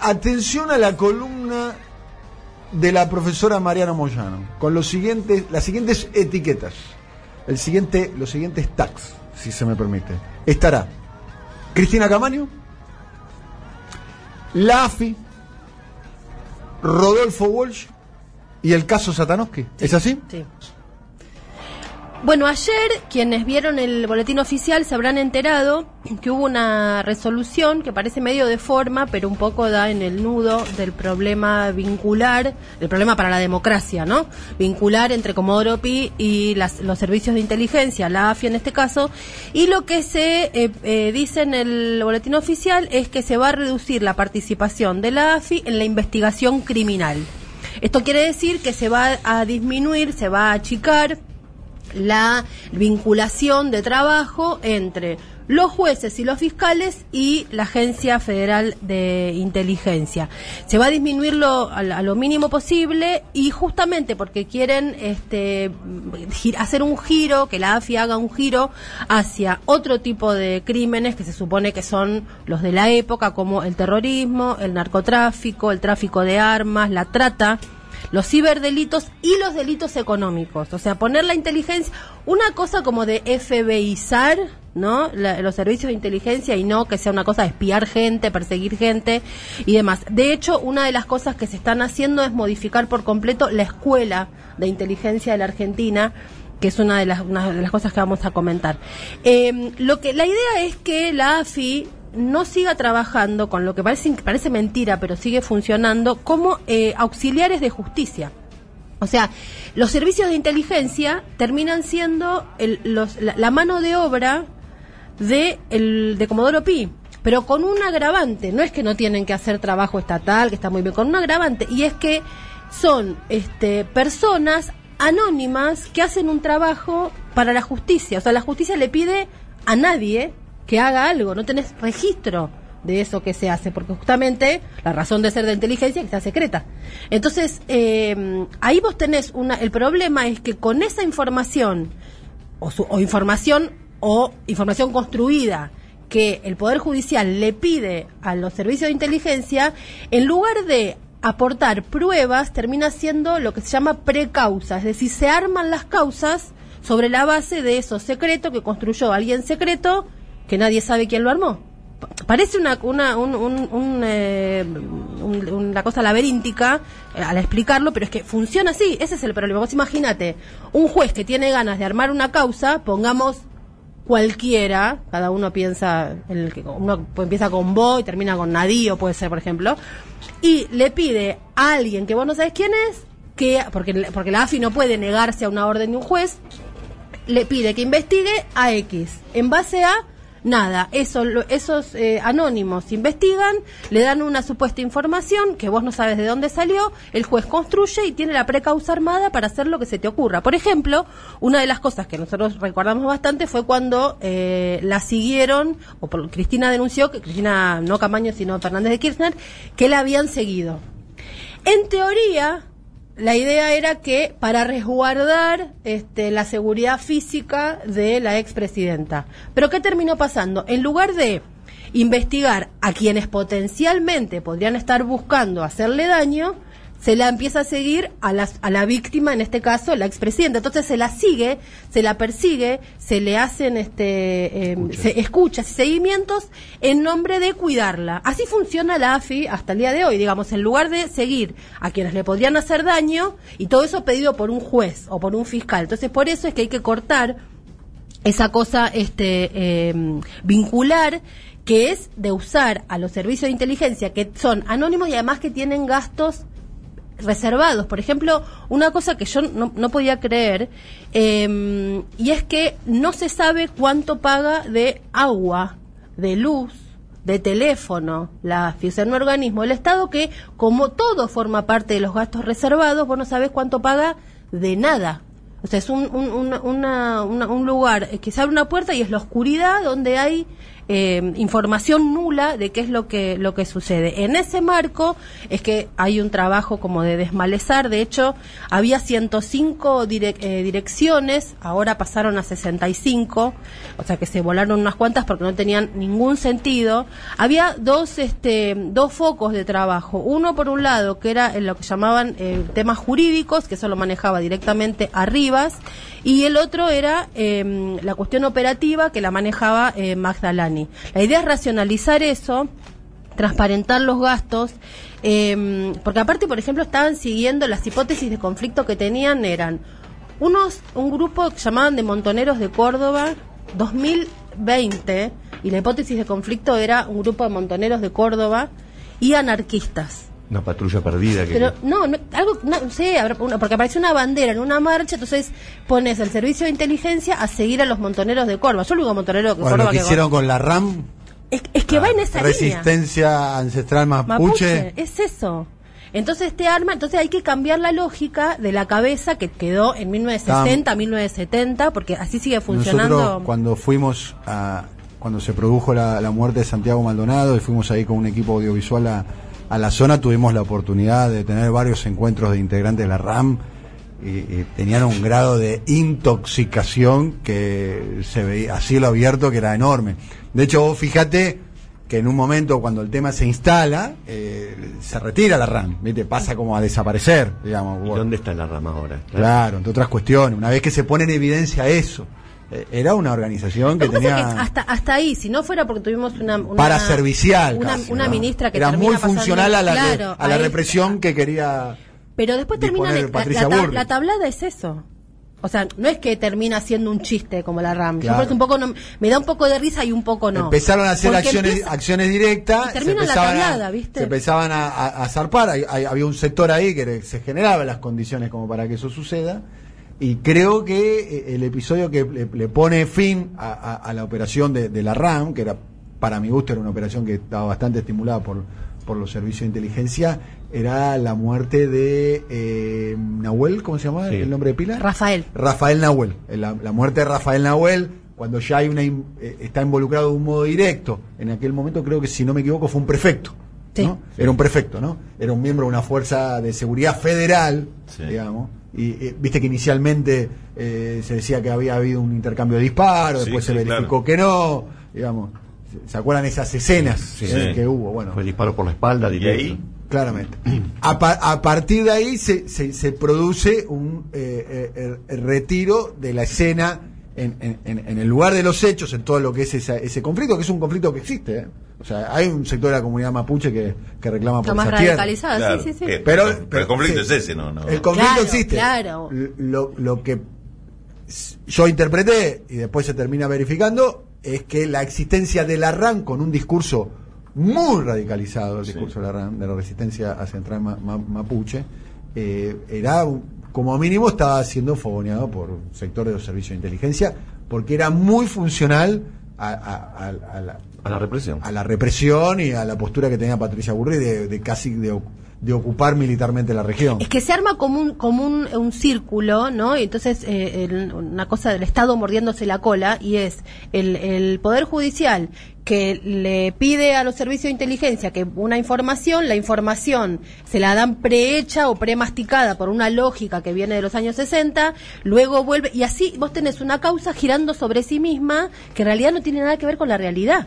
Atención a la columna de la profesora Mariana Moyano, con los siguientes, las siguientes etiquetas, el siguiente, los siguientes tags, si se me permite. Estará Cristina Camaño, la AFI, Rodolfo Walsh y el caso Satanowski. ¿Es así? Sí. Bueno, ayer quienes vieron el boletín oficial se habrán enterado que hubo una resolución que parece medio de forma, pero un poco da en el nudo del problema vincular, el problema para la democracia, ¿no? Vincular entre Comodoro Pi y las- los servicios de inteligencia, la AFI en este caso, y lo que se eh, eh, dice en el boletín oficial es que se va a reducir la participación de la AFI en la investigación criminal. Esto quiere decir que se va a disminuir, se va a achicar la vinculación de trabajo entre los jueces y los fiscales y la Agencia Federal de Inteligencia. Se va a disminuirlo a, lo mínimo posible y justamente porque quieren este, hacer un giro, que la AFI haga un giro hacia otro tipo de crímenes que se supone que son los de la época, como el terrorismo, el narcotráfico, el tráfico de armas, la trata los ciberdelitos y los delitos económicos. O sea, poner la inteligencia, una cosa como de FBIzar, ¿no? La- los servicios de inteligencia y no que sea una cosa de espiar gente, perseguir gente y demás. De hecho, una de las cosas que se están haciendo es modificar por completo la escuela de inteligencia de la Argentina que es una de las, una de las cosas que vamos a comentar. Eh, lo que, la idea es que la AFI no siga trabajando con lo que parece, parece mentira, pero sigue funcionando como eh, auxiliares de justicia. O sea, los servicios de inteligencia terminan siendo el- los- la, la mano de obra de, el, de Comodoro Pi, pero con un agravante. No es que no tienen que hacer trabajo estatal, que está muy bien, con un agravante. Y es que son este, personas anónimas que hacen un trabajo para la justicia. O sea, la justicia le pide a nadie que haga algo, no tenés registro de eso que se hace, porque justamente la razón de ser de inteligencia es que sea secreta. Entonces, eh, ahí vos tenés una, el problema es que con esa información, o, su- o información, o información construida, que el Poder Judicial le pide a los servicios de inteligencia, en lugar de aportar pruebas, termina siendo lo que se llama precausa, es decir, se arman las causas sobre la base de eso secreto que construyó alguien secreto que nadie sabe quién lo armó. Pa- Parece una, una, un- un- un, eh, un- una cosa laberíntica eh, al explicarlo, pero es que funciona así, ese es el problema. Vos imagínate, un juez que tiene ganas de armar una causa, pongamos cualquiera, cada uno piensa, en el que uno empieza con vos y termina con Nadío, puede ser, por ejemplo, y le pide a alguien que vos no sabes quién es, que, porque, porque la AFI no puede negarse a una orden de un juez, le pide que investigue a X. En base a nada, eso, esos eh, anónimos investigan, le dan una supuesta información que vos no sabes de dónde salió, el juez construye y tiene la precausa armada para hacer lo que se te ocurra. Por ejemplo, una de las cosas que nosotros recordamos bastante fue cuando eh, la siguieron, o por, Cristina denunció, que Cristina no Camaño, sino Fernández de Kirchner, que la habían seguido. En teoría, la idea era que para resguardar este, la seguridad física de la expresidenta. Pero ¿qué terminó pasando? En lugar de investigar a quienes potencialmente podrían estar buscando hacerle daño, se la empieza a seguir a, las- a la víctima, en este caso la expresidenta. Entonces se la sigue, se la persigue, se le hacen este, eh, se escuchas y seguimientos en nombre de cuidarla. Así funciona la AFI hasta el día de hoy, digamos, en lugar de seguir a quienes le podrían hacer daño y todo eso pedido por un juez o por un fiscal. Entonces por eso es que hay que cortar esa cosa este eh, vincular que es de usar a los servicios de inteligencia que son anónimos y además que tienen gastos reservados. Por ejemplo, una cosa que yo no, no podía creer, eh, y es que no se sabe cuánto paga de agua, de luz, de teléfono, la un organismo del Estado que, como todo forma parte de los gastos reservados, vos no sabés cuánto paga de nada. O sea, es un, un, un- una- un lugar que se abre una puerta y es la oscuridad donde hay eh, información nula de qué es lo que, lo que sucede. En ese marco es que hay un trabajo como de desmalezar, de hecho, había 105 eh, direcciones, ahora pasaron a 65, o sea que se volaron unas cuantas porque no tenían ningún sentido. Había dos, este, dos focos de trabajo, uno por un lado que era en lo que llamaban eh, temas jurídicos, que eso lo manejaba directamente Arribas, y el otro era em, la cuestión operativa que la manejaba eh, Magdalani. La idea es racionalizar eso, transparentar los gastos, em, porque aparte, por ejemplo, estaban siguiendo las hipótesis de conflicto que tenían, eran unos un grupo que llamaban de Montoneros de Córdoba, 2020, y la hipótesis de conflicto era un grupo de montoneros de Córdoba y anarquistas. Una patrulla perdida. Que Pero no, no algo, no sé, porque apareció una bandera en una marcha, entonces pones el servicio de inteligencia a seguir a los montoneros de Córdoba. Yo lo digo montonero de Córdoba. Lo que, hicieron con la RAM. Es, que va en esa Resistencia ancestral mapuche. Es eso. Entonces este arma, entonces hay que cambiar la lógica de la cabeza que quedó en 1960, 1970, porque así sigue funcionando. Nosotros cuando fuimos a, cuando se produjo la, la muerte de Santiago Maldonado y fuimos ahí con un equipo audiovisual a a la zona tuvimos la oportunidad de tener varios encuentros de integrantes de la RAM y, tenían un grado de intoxicación que se veía a cielo abierto que era enorme. De hecho, fíjate que en un momento cuando el tema se instala, eh, se retira la RAM, ¿viste? pasa como a desaparecer, digamos. ¿Y dónde está la RAM ahora? Claro, entre otras cuestiones, una vez que se pone en evidencia eso. Eh, era una organización que tenía hasta hasta ahí si no fuera porque tuvimos una, para servicial una, ministra que era muy funcional a la, a la represión que quería pero después termina la, la, tablada es eso o sea, no es que termina siendo un chiste como la RAM. Yo un poco me da un poco de risa y un poco no. Empezaron a hacer acciones acciones directas. La tablada, ¿viste? Se empezaban a, zarpar. había un sector ahí que se generaban las condiciones como para que eso suceda. Y creo que eh, el episodio que le, pone fin a, la operación de, la RAM, que era para mi gusto era una operación que estaba bastante estimulada por, por los servicios de inteligencia, era la muerte de eh, Nahuel, ¿cómo se llama el nombre de pila? Rafael. Rafael Nahuel. La, muerte de Rafael Nahuel, cuando ya hay una eh, está involucrado de un modo directo. En aquel momento creo que si no me equivoco fue un prefecto. ¿no? Era un prefecto, ¿no? Era un miembro de una fuerza de seguridad federal, digamos y viste que inicialmente eh, se decía que había habido un intercambio de disparos, después se verificó que no, digamos. ¿Se acuerdan esas escenas que hubo? Bueno, fue disparo por la espalda, y ahí Claramente. A, a, partir de ahí se, se, se produce un eh, eh, retiro de la escena en, en, en, el lugar de los hechos, en todo lo que es ese conflicto, que es un conflicto que existe. O sea, hay un sector de la comunidad mapuche que, que reclama por más radicalizada, sí, sí, sí. Eh, pero, el conflicto es ese, ¿no? El conflicto existe. Claro. Lo, lo que yo interpreté y después se termina verificando es que la existencia de la RAN con un discurso muy radicalizado, el discurso de la RAN, de la resistencia a central mapuche, eh, era como mínimo estaba siendo fogoneado por sector de los servicios de inteligencia porque era muy funcional a, la, represión. A la represión y a la postura que tenía Patricia Burri de, casi de, de, ocupar militarmente la región. Es que se arma como un, como un, círculo, ¿no? Y entonces eh, una cosa del Estado mordiéndose la cola y es el, el Poder Judicial que le pide a los servicios de inteligencia que una información, la información se la dan prehecha o premasticada por una lógica que viene de los años 60, luego vuelve, y así vos tenés una causa girando sobre sí misma que en realidad no tiene nada que ver con la realidad.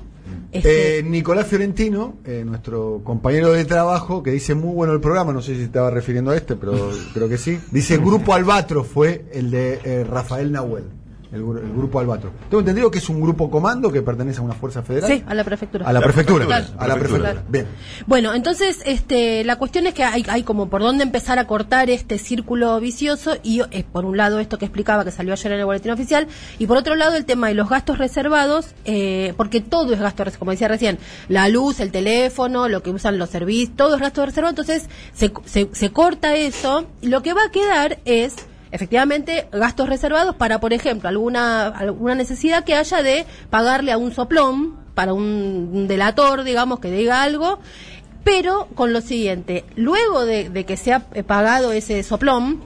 Eh, Nicolás Fiorentino, eh, nuestro compañero de trabajo, que dice muy bueno el programa, no sé si se estaba refiriendo a este, pero creo que sí, dice Grupo Albatro fue el de eh, Rafael Nahuel el, grupo Albatro. Tengo entendido que es un grupo comando que pertenece a una fuerza federal. Sí, a la prefectura. A la, prefectura. A la prefectura. Bien. Bueno, entonces, este, la cuestión es que hay, hay como por dónde empezar a cortar este círculo vicioso y eh, por un lado esto que explicaba que salió ayer en el boletín oficial y por otro lado el tema de los gastos reservados, eh, porque todo es gasto, como decía recién, la luz, el teléfono, lo que usan los servicios, todo es gasto reservado, entonces se, se, se corta eso lo que va a quedar es efectivamente gastos reservados para, por ejemplo, alguna, alguna necesidad que haya de pagarle a un soplón, para un delator, digamos, que diga algo, pero con lo siguiente, luego de, que se ha pagado ese soplón,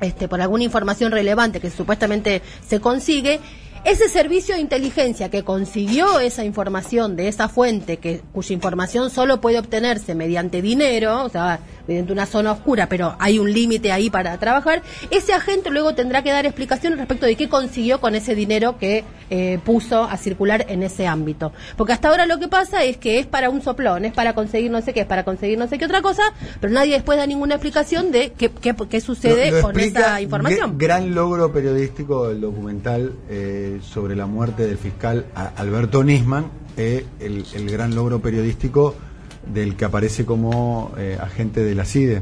este, por alguna información relevante que supuestamente se consigue, Ese servicio de inteligencia que consiguió esa información de esa fuente, que, cuya información solo puede obtenerse mediante dinero, o sea, mediante una zona oscura, pero hay un límite ahí para trabajar, ese agente luego tendrá que dar explicaciones respecto de qué consiguió con ese dinero que eh, puso a circular en ese ámbito. Porque hasta ahora lo que pasa es que es para un soplón, es para conseguir no sé qué, es para conseguir no sé qué otra cosa, pero nadie después da ninguna explicación de qué, qué, qué sucede Lo- lo con esa información. gr- Gran logro periodístico del documental eh, sobre la muerte del fiscal Alberto Nisman, eh, el, el gran logro periodístico del que aparece como eh, agente de la CIDE.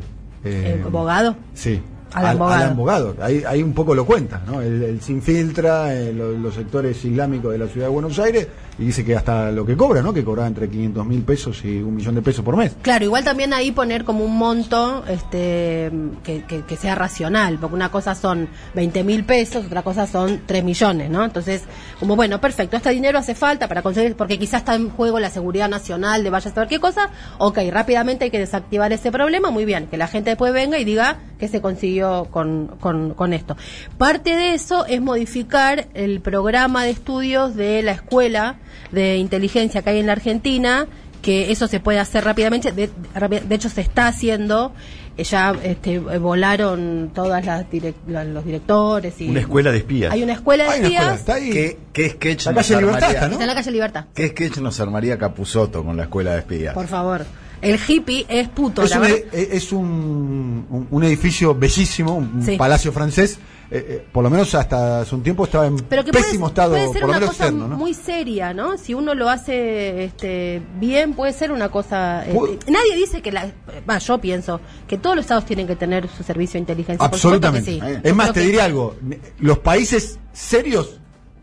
eh, Eh, abogado. Sí. Alan Al- Bogado. Alan Bogado. Ahí, ahí un poco lo cuenta, ¿no? Él, él se infiltra en lo- los sectores islámicos de la ciudad de Buenos Aires y dice que hasta lo que cobra, ¿no? Que cobraba entre 500 mil pesos y un millón de pesos por mes. Claro, igual también ahí poner como un monto este que, que- que sea racional, porque una cosa son 20 mil pesos, otra cosa son 3 millones, ¿no? Entonces, como bueno, perfecto, este dinero hace falta para conseguir, porque quizás está en juego la seguridad nacional de vaya a saber qué cosa, ok, rápidamente hay que desactivar ese problema, muy bien, que la gente después venga y diga que se consiguió con, con, con esto. Parte de eso es modificar el programa de estudios de la escuela de inteligencia que hay en la Argentina, que eso se puede hacer rápidamente, de, de hecho se está haciendo, eh, ya este, volaron todas las direc- los directores y Una escuela de espías. hay una escuela de escuela, espías está ahí. ¿Qué, qué sketch La nos Libertad armaría? está, ¿no? está en la calle Libertad. ¿Qué sketch nos armaría Capusoto con la escuela de espías? Por favor. El hippie es puto, Es la un, verdad. e- es un, un- edificio bellísimo, un Sí. palacio francés. eh, eh, por lo menos hasta hace un tiempo estaba en pero que pésimo puede, estado, puede ser por lo una menos cosa externo. ¿no? muy seria, ¿no? Si uno lo hace este, bien, puede ser una cosa... eh, Pu- nadie dice que la... Va, yo pienso que todos los estados tienen que tener su servicio de inteligencia. Absolutamente. sí. Es Yo más, te que- diría algo. Los países serios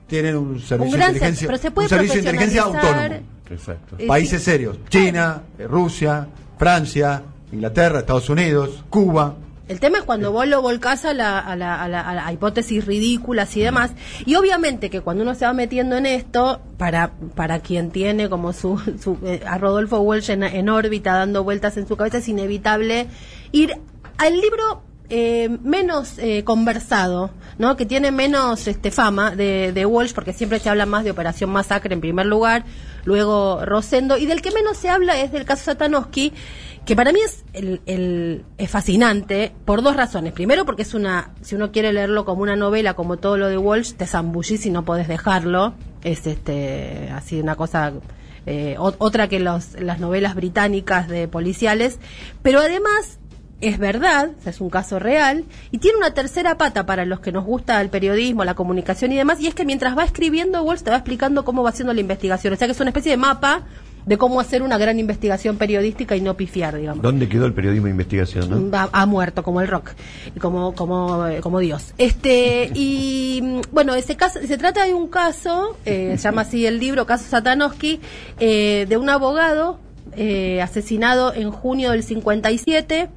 tienen un servicio Un gran de ser- inteligencia, pero se puede un servicio de inteligencia autónomo. Exacto. Eh, Países sí. serios. China, eh, Rusia, Francia, Inglaterra, Estados Unidos, Cuba. El tema es cuando vos lo volcás a la, a la, a la- a la hipótesis ridículas y demás. Y obviamente que cuando uno se va metiendo en esto, para, para quien tiene como su, su eh, a Rodolfo Walsh en, en órbita dando vueltas en su cabeza, es inevitable ir al libro eh, menos eh, conversado, ¿no? Que tiene menos este fama de, de Walsh, porque siempre se habla más de Operación Masacre en primer lugar, luego Rosendo, y del que menos se habla es del caso Satanowski, que para mí es, el, es fascinante por dos razones. Primero, porque es una, si uno quiere leerlo como una novela, como todo lo de Walsh, te zambullís y no podés dejarlo. Es este así una cosa eh, ot- otra que los, las novelas británicas de policiales, pero además es verdad, o sea, es un caso real, y tiene una tercera pata para los que nos gusta el periodismo, la comunicación y demás, y es que mientras va escribiendo, Walsh te va explicando cómo va haciendo la investigación, o sea que es una especie de mapa de cómo hacer una gran investigación periodística y no pifiar, digamos. ¿Dónde quedó el periodismo de investigación? no? Ha, ha muerto como el rock como como eh, como Dios este y bueno ese caso se trata de un caso eh, se llama así el libro caso Satanowski eh, de un abogado eh, asesinado en junio del 57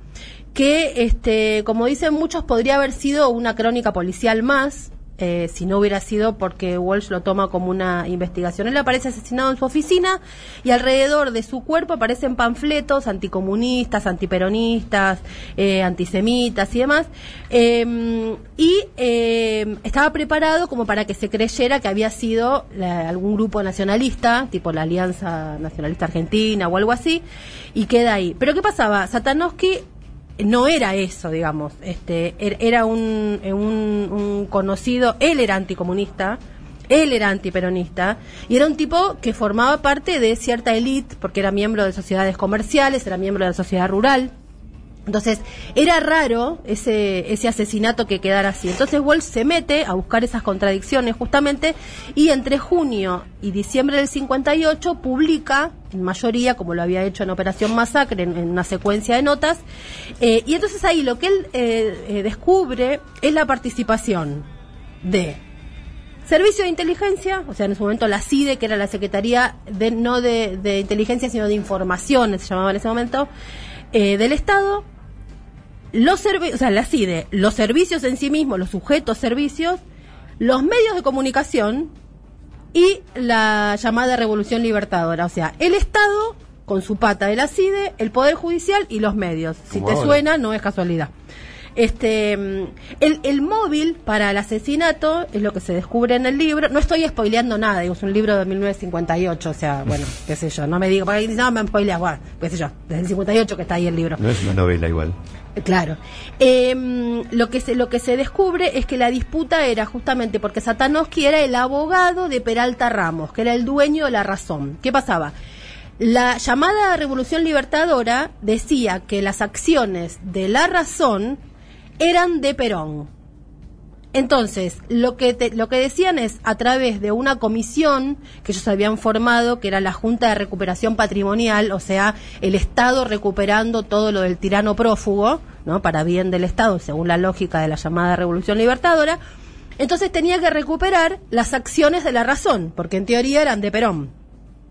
que este como dicen muchos podría haber sido una crónica policial más eh, si no hubiera sido porque Walsh lo toma como una investigación. Él aparece asesinado en su oficina y alrededor de su cuerpo aparecen panfletos anticomunistas, antiperonistas, eh, antisemitas y demás. Eh, y eh, estaba preparado como para que se creyera que había sido la- algún grupo nacionalista, tipo la Alianza Nacionalista Argentina o algo así, y queda ahí. Pero ¿qué pasaba? Satanowski no era eso, digamos. Este, er- era un, un, un conocido, él era anticomunista, él era antiperonista, y era un tipo que formaba parte de cierta élite, porque era miembro de sociedades comerciales, era miembro de la sociedad rural. Entonces, era raro ese, ese asesinato que quedara así. Entonces, Walsh se mete a buscar esas contradicciones justamente y entre junio y diciembre del 58 publica, en mayoría, como lo había hecho en Operación Masacre, en, una secuencia de notas. eh, y entonces ahí lo que él eh, eh, descubre es la participación de Servicio de Inteligencia, o sea, en su momento la CIDE, que era la Secretaría de, no de, de Inteligencia, sino de Información, se llamaba en ese momento, eh, del Estado, los servi- o sea, la CIDE, los servicios en sí mismos, los sujetos servicios, los medios de comunicación y la llamada Revolución Libertadora, o sea, el Estado con su pata de la CIDE, el Poder Judicial y los medios. Si te ahora. suena, no es casualidad. Este, el, el móvil para el asesinato es lo que se descubre en el libro. No estoy spoileando nada, digo, es un libro de 1958, o sea, bueno, qué sé yo, no me digo, porque no me spoileas, bueno, qué sé yo, desde el 58 que está ahí el libro. No es una novela igual. Claro. Em, lo, que se, lo que se descubre es que la disputa era justamente porque Satanowski era el abogado de Peralta Ramos, que era el dueño de la razón. ¿Qué pasaba? La llamada Revolución Libertadora decía que las acciones de la razón eran de Perón. Entonces, lo que, te- lo que decían es, a través de una comisión que ellos habían formado, que era la Junta de Recuperación Patrimonial, o sea, el Estado recuperando todo lo del tirano prófugo, ¿no? Para bien del Estado, según la lógica de la llamada Revolución Libertadora, entonces tenía que recuperar las acciones de la razón, porque en teoría eran de Perón.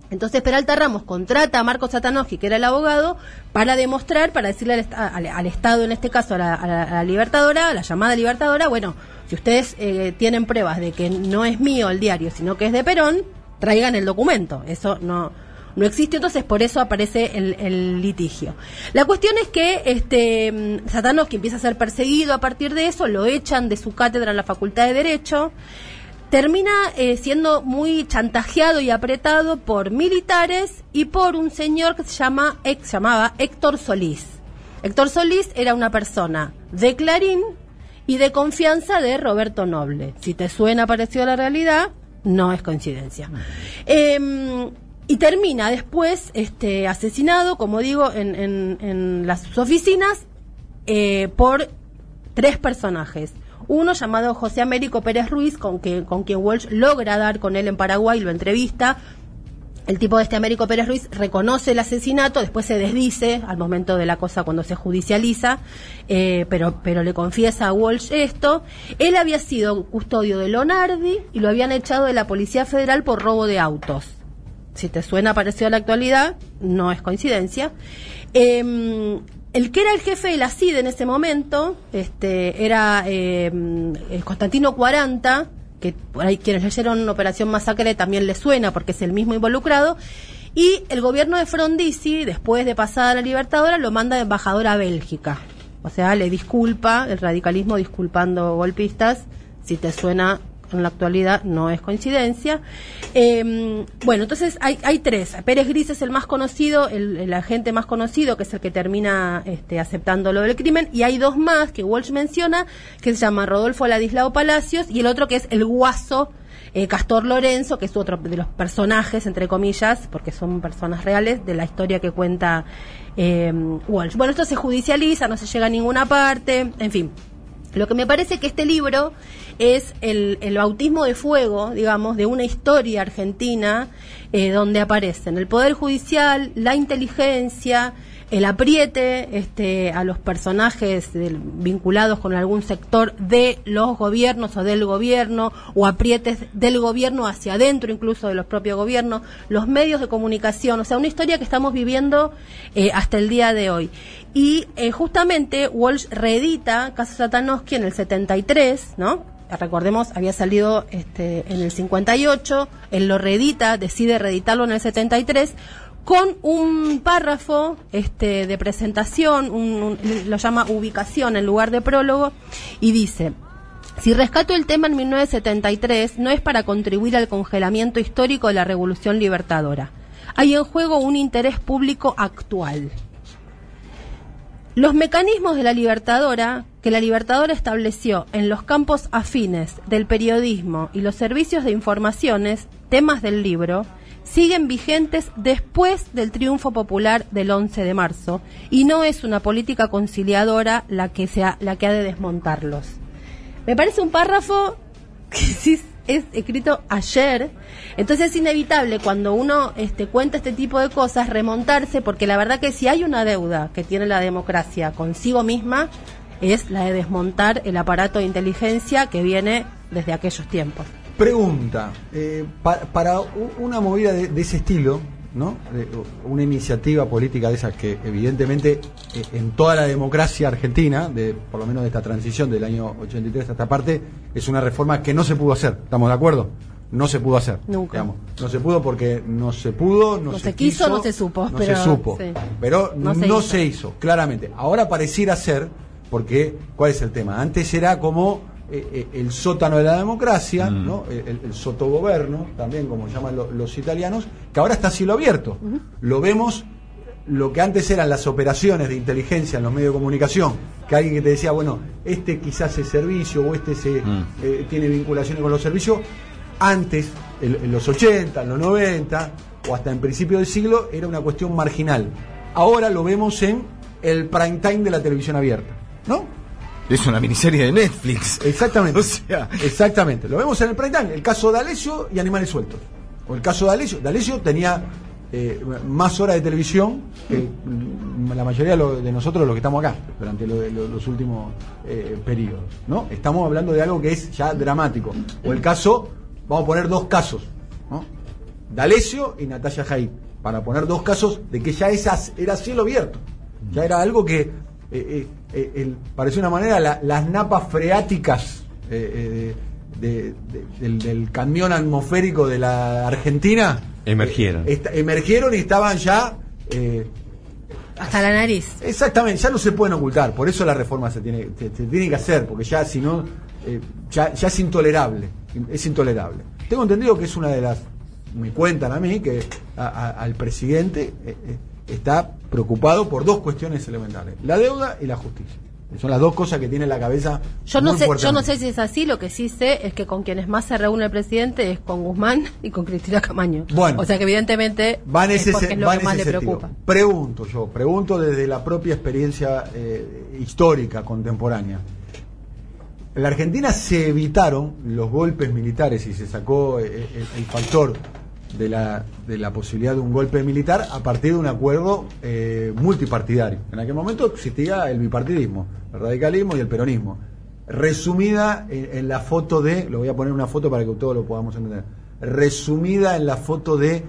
Entonces Peralta Ramos contrata a Marcos Satanowski, que era el abogado, para demostrar, para decirle al, esta- al- al Estado, en este caso a la, a la- Libertadora, a la llamada Libertadora, bueno, si ustedes eh, tienen pruebas de que no es mío el diario, sino que es de Perón, traigan el documento. Eso no, no existe, entonces por eso aparece el, litigio. La cuestión es que este mm, Satanowski empieza a ser perseguido a partir de eso, lo echan de su cátedra en la Facultad de Derecho, termina eh, siendo muy chantajeado y apretado por militares y por un señor que se llama ex llamaba Héctor Solís. Héctor Solís era una persona de Clarín y de confianza de Roberto Noble. Si te suena parecido a la realidad, no es coincidencia. Eh, y termina después este asesinado, como digo, en, en- en las oficinas eh, por tres personajes. Uno llamado José Américo Pérez Ruiz, con, que, con quien Walsh logra dar con él en Paraguay, lo entrevista. El tipo de este Américo Pérez Ruiz reconoce el asesinato, después se desdice al momento de la cosa cuando se judicializa, eh, pero, pero le confiesa a Walsh esto. Él había sido custodio de Lonardi y lo habían echado de la Policía Federal por robo de autos. Si te suena parecido a la actualidad, no es coincidencia. Eh, el que era el jefe de la CID en ese momento este, era eh, eh, Constantino 40, que por ahí quienes leyeron Operación Masacre también les suena porque es el mismo involucrado. Y el gobierno de Frondizi, después de pasada la Libertadora, lo manda de embajador a Bélgica. O sea, le disculpa, el radicalismo disculpando golpistas, si te suena en la actualidad no es coincidencia. Eh, bueno, entonces hay, hay tres. Pérez Gris es el más conocido, el, el agente más conocido, que es el que termina este, aceptando lo del crimen, y hay dos más que Walsh menciona, que se llama Rodolfo Ladislao Palacios, y el otro que es el guaso eh, Castor Lorenzo, que es otro de los personajes, entre comillas, porque son personas reales, de la historia que cuenta eh, Walsh. Bueno, esto se judicializa, no se llega a ninguna parte, en fin. Lo que me parece que este libro es el, el bautismo de fuego, digamos, de una historia argentina eh, donde aparecen el Poder Judicial, la inteligencia, el apriete este, a los personajes vinculados con algún sector de los gobiernos o del gobierno, o aprietes del gobierno hacia adentro incluso de los propios gobiernos, los medios de comunicación, o sea, una historia que estamos viviendo eh, hasta el día de hoy. Y eh, justamente Walsh reedita Caso Satanowski en el 73, ¿no? Recordemos, había salido este, en el 58, él lo reedita, decide reeditarlo en el 73, con un párrafo este, de presentación, un- lo llama ubicación en lugar de prólogo, y dice, si rescato el tema en 1973, no es para contribuir al congelamiento histórico de la Revolución Libertadora. Hay en juego un interés público actual. Los mecanismos de la Libertadora, que la Libertadora estableció en los campos afines del periodismo y los servicios de informaciones, temas del libro, siguen vigentes después del triunfo popular del 11 de marzo y no es una política conciliadora la que, sea, la que ha de desmontarlos. Me parece un párrafo que sí es escrito ayer, entonces es inevitable cuando uno este, cuenta este tipo de cosas remontarse, porque la verdad que si hay una deuda que tiene la democracia consigo misma, es la de desmontar el aparato de inteligencia que viene desde aquellos tiempos. Pregunta, eh, pa- para una movida de ese estilo, ¿no? De- una iniciativa política de esas que evidentemente eh, en toda la democracia argentina, de por lo menos de esta transición del año 83 a esta parte, es una reforma que no se pudo hacer, ¿estamos de acuerdo? No se pudo hacer. Nunca. digamos. No se pudo porque no se pudo, no, No se quiso, quiso, no se supo, No pero se supo. sí. Pero No no, se se, hizo. hizo, claramente. Ahora pareciera ser porque ¿cuál es el tema? Antes era como eh, eh, el sótano de la democracia, Mm. ¿no? el, el- sotogoverno, también como llaman lo- los italianos, que ahora está a cielo abierto. Lo vemos, lo que antes eran las operaciones de inteligencia en los medios de comunicación, que alguien que te decía, bueno, este quizás es servicio o este se, Mm. eh, tiene vinculaciones con los servicios, antes, en, en los 80, en los 90 o hasta en principio del siglo, era una cuestión marginal. Ahora lo vemos en el prime time de la televisión abierta, ¿no? Es una miniserie de Netflix. Exactamente. O sea- Exactamente. Lo vemos en el prime time. El caso de Alessio y Animales Sueltos. O el caso de Alessio. De Alessio tenía eh, más horas de televisión que la mayoría de, nosotros los que estamos acá durante lo- lo- los últimos eh, periodos. ¿no? Estamos hablando de algo que es ya dramático. O el caso, vamos a poner dos casos. ¿no? De Alessio y Natalia Jaid. Para poner dos casos de que ya esas era cielo abierto. Ya era algo que eh, eh, el- parecía una manera la- las napas freáticas eh, eh, de- de- del, del camión atmosférico de la Argentina Emergieron. eh, esta- emergieron y estaban ya eh, Hasta la nariz. exactamente ya no se pueden ocultar por eso la reforma se tiene se, se tiene que hacer porque ya si no eh, ya, ya es intolerable es intolerable tengo entendido que es una de las me cuentan a mí que a- a- al presidente eh, eh, está preocupado por dos cuestiones elementales la deuda y la justicia son las dos cosas que tiene en la cabeza Yo no sé, yo no sé si es así, lo que sí sé es que con quienes más se reúne el presidente es con Guzmán y con Cristina Camaño. Bueno. o sea que evidentemente Va en es ese, porque se- es lo que más le sentido. preocupa. Pregunto yo, pregunto desde la propia experiencia eh, histórica contemporánea. En la Argentina se evitaron los golpes militares y se sacó eh, el, el factor de la, de la posibilidad de un golpe militar a partir de un acuerdo eh, multipartidario. En aquel momento existía el bipartidismo, el radicalismo y el peronismo. Resumida en, en la foto de, lo voy a poner una foto para que todos lo podamos entender, resumida en la foto de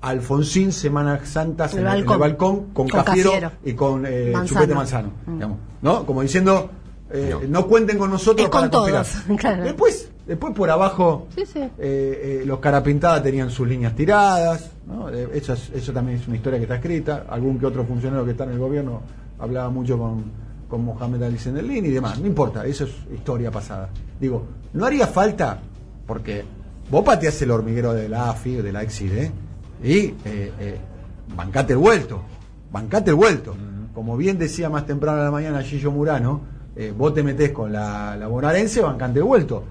Alfonsín Semanas Santas El en, el- en el balcón. con, Con Cafiero, Cafiero. y con eh, Manzano. Chupete Manzano. Mm. digamos, ¿no? Como diciendo, eh, no. cuenten con nosotros Es con para conspirar. todos, claro. Después, después por abajo, Sí, sí. eh, eh, los carapintadas tenían sus líneas tiradas, ¿no? Eh, eso, es- eso también es una historia que está escrita. Algún que otro funcionario que está en el gobierno hablaba mucho con, con Mohamed Ali Sendelín y demás. No importa, eso es historia pasada. Digo, no haría falta, porque vos pateás el hormiguero de la AFI, de la EXID, y eh, eh, bancate el vuelto, bancate el vuelto. Como bien decía más temprano en la mañana Gillo Murano, eh, vos te metés con la, la bonaerense, bancate el vuelto.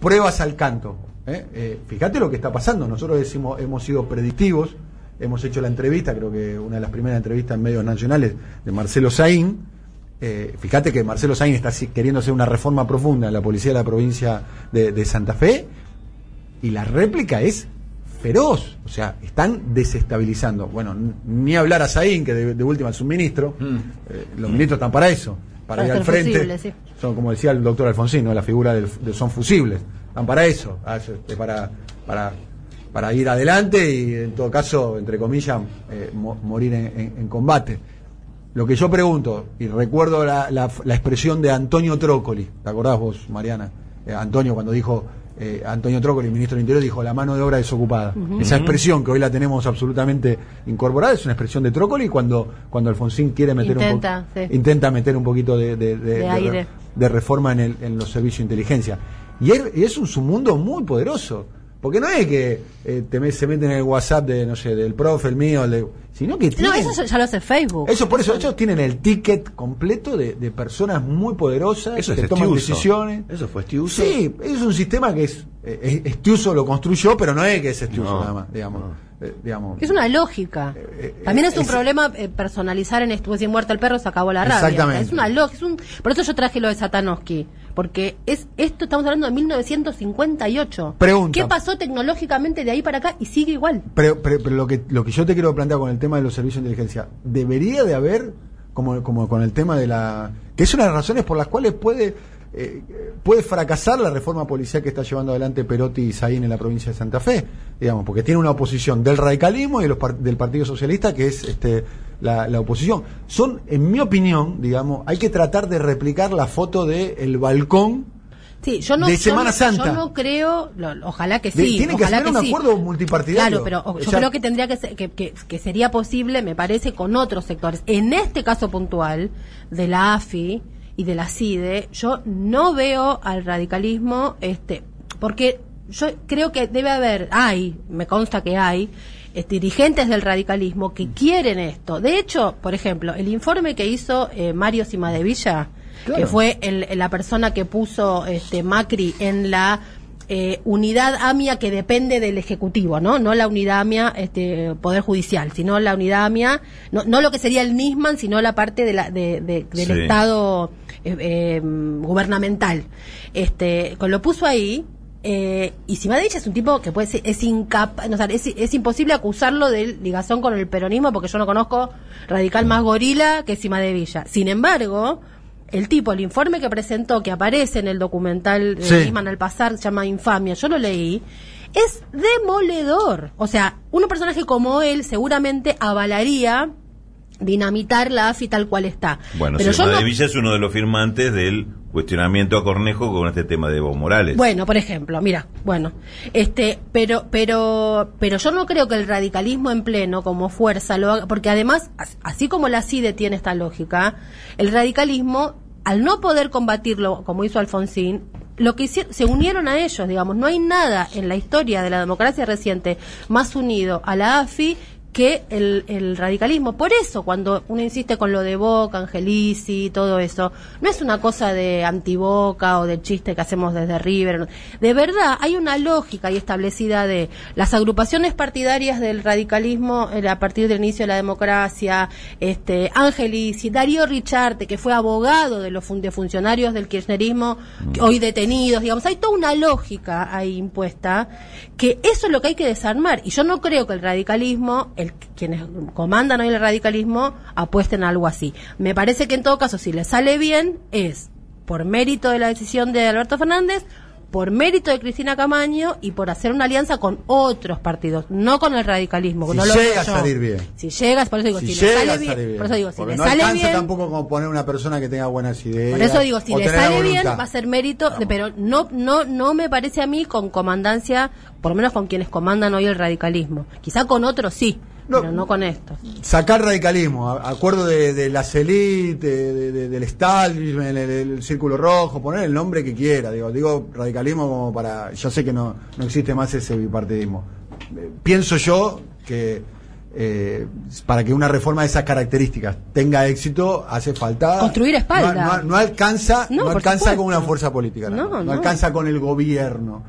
Pruebas al canto. ¿eh? Eh, fíjate lo que está pasando. Nosotros decimos, hemos sido predictivos, hemos hecho la entrevista, creo que una de las primeras entrevistas en medios nacionales de Marcelo Saín. Eh, fíjate que Marcelo Saín está queriendo hacer una reforma profunda en la policía de la provincia de, de Santa Fe y la réplica es feroz. O sea, están desestabilizando. Bueno, ni hablar a Saín, que de, de última es un ministro. Eh, los ministros están para eso, para, Para ir al frente. sí. Son, como decía el doctor Alfonsín, ¿no? la figura del, de son fusibles. Están para eso, ah, este, para, para, para ir adelante y, en todo caso, entre comillas, eh, mo- morir en, en- en combate. Lo que yo pregunto, y recuerdo la, la- la expresión de Antonio Trócoli, ¿te acordás vos, Mariana? Eh, Antonio, cuando dijo, eh, Antonio Trócoli, ministro del Interior, dijo la mano de obra desocupada. Esa expresión que hoy la tenemos absolutamente incorporada es una expresión de Trócoli cuando, cuando Alfonsín quiere meter Intenta, un sí. intenta meter un poquito de, de- de- de aire. re- de reforma en, el- en los servicios de inteligencia. Y es, y es un submundo muy poderoso. Porque no es que eh, te se meten en el WhatsApp de, no sé, del profe, el mío, el de- sino que No, tienen- eso ya lo hace Facebook. eso por eso, ellos tienen el ticket completo de, de personas muy poderosas Eso que es toman Estiuso. decisiones. Eso fue Estiuso. Sí, es un sistema que es, eh, es- Estiuso lo construyó, pero no es que es Estiuso No, nada más, digamos. no. Eh, digamos. Es una lógica. Eh, eh, También es un es- problema eh, personalizar en esto. Si muerto el perro, se acabó la rabia. Exactamente. Es una lógica. Es un... Por eso yo traje lo de Satanowski. Porque es esto estamos hablando de 1958. Pregunta. ¿Qué pasó tecnológicamente de ahí para acá y sigue igual? Pero, pero, pero lo, que, lo que yo te quiero plantear con el tema de los servicios de inteligencia, debería de haber, como, como con el tema de la... que es una de las razones por las cuales puede, eh, puede fracasar la reforma policial que está llevando adelante Perotti y Saín en la provincia de Santa Fe, digamos, porque tiene una oposición del radicalismo y de los par- del Partido Socialista, que es este, la, la oposición. Son, en mi opinión, digamos, hay que tratar de replicar la foto del el balcón Sí, yo no, De Semana Santa. Yo no creo, lo- ojalá que De- sí. tiene que haber un sí. acuerdo multipartidario. Claro, pero o- O yo sea- creo que tendría que, ser- que, que, que sería posible, me parece, con otros sectores. En este caso puntual de la AFI y de la CIDE, yo no veo al radicalismo, este, porque yo creo que debe haber, hay, me consta que hay, este, dirigentes del radicalismo que quieren esto. De hecho, por ejemplo, el informe que hizo eh, Mario Cimadevilla, que fue el, la persona que puso este, Macri en la eh, unidad AMIA que depende del Ejecutivo, ¿no? No la unidad AMIA este, Poder Judicial, sino la unidad AMIA, no, no lo que sería el NISMAN, sino la parte de la, de, del Estado eh, eh, gubernamental. Este, con lo puso ahí, eh, y Simadevilla es un tipo que puede ser, es incapaz, no, es, es, imposible acusarlo de ligazón con el peronismo porque yo no conozco radical más gorila que Simadevilla. Sin embargo, el tipo, el informe que presentó, que aparece en el documental de Nisman al pasar, se llama Infamia, yo lo leí, es demoledor. O sea, un personaje como él seguramente avalaría dinamitar la AFI tal cual está. Bueno, pero Villa es uno de los firmantes del cuestionamiento a Cornejo con este tema de Evo Morales. Bueno, por ejemplo, mira, bueno, este, pero, pero, pero yo no creo que el radicalismo en pleno como fuerza lo haga, porque además, así como la CIDE tiene esta lógica, el radicalismo, al no poder combatirlo como hizo Alfonsín, lo que hicieron, se unieron a ellos, digamos, no hay nada en la historia de la democracia reciente más unido a la AFI que el, el, radicalismo. Por eso, cuando uno insiste con lo de Boca, Angelici, todo eso, no es una cosa de antiboca o de chiste que hacemos desde River. De verdad, hay una lógica ahí establecida de las agrupaciones partidarias del radicalismo eh, a partir del inicio de la democracia, este, Angelici, Darío Richarte, que fue abogado de los de funcionarios del kirchnerismo, mm. hoy detenidos, digamos, hay toda una lógica ahí impuesta, que eso es lo que hay que desarmar. Y yo no creo que el radicalismo quienes comandan hoy el radicalismo apuesten a algo así. Me parece que en todo caso, si le sale bien, es por mérito de la decisión de Alberto Fernández, por mérito de Cristina Camaño y por hacer una alianza con otros partidos, no con el radicalismo. Si no llega a salir bien. Si llega, por eso digo, si, le sale bien, Por eso digo, si le no sale bien. tampoco como poner una persona que tenga buenas ideas. Por eso digo, si le sale bien, va a ser mérito, pero no, no, no me parece a mí con comandancia, por lo menos con quienes comandan hoy el radicalismo. Quizá con otros sí no, pero no con esto. Sacar radicalismo, acuerdo de, de las élites, del establishment, el, círculo rojo, poner el nombre que quiera, digo, digo radicalismo como para, yo sé que no, no existe más ese bipartidismo. Eh, pienso yo que eh, para que una reforma de esas características tenga éxito hace falta construir espalda. No, alcanza, no, alcanza con una fuerza política, no, no alcanza con el gobierno.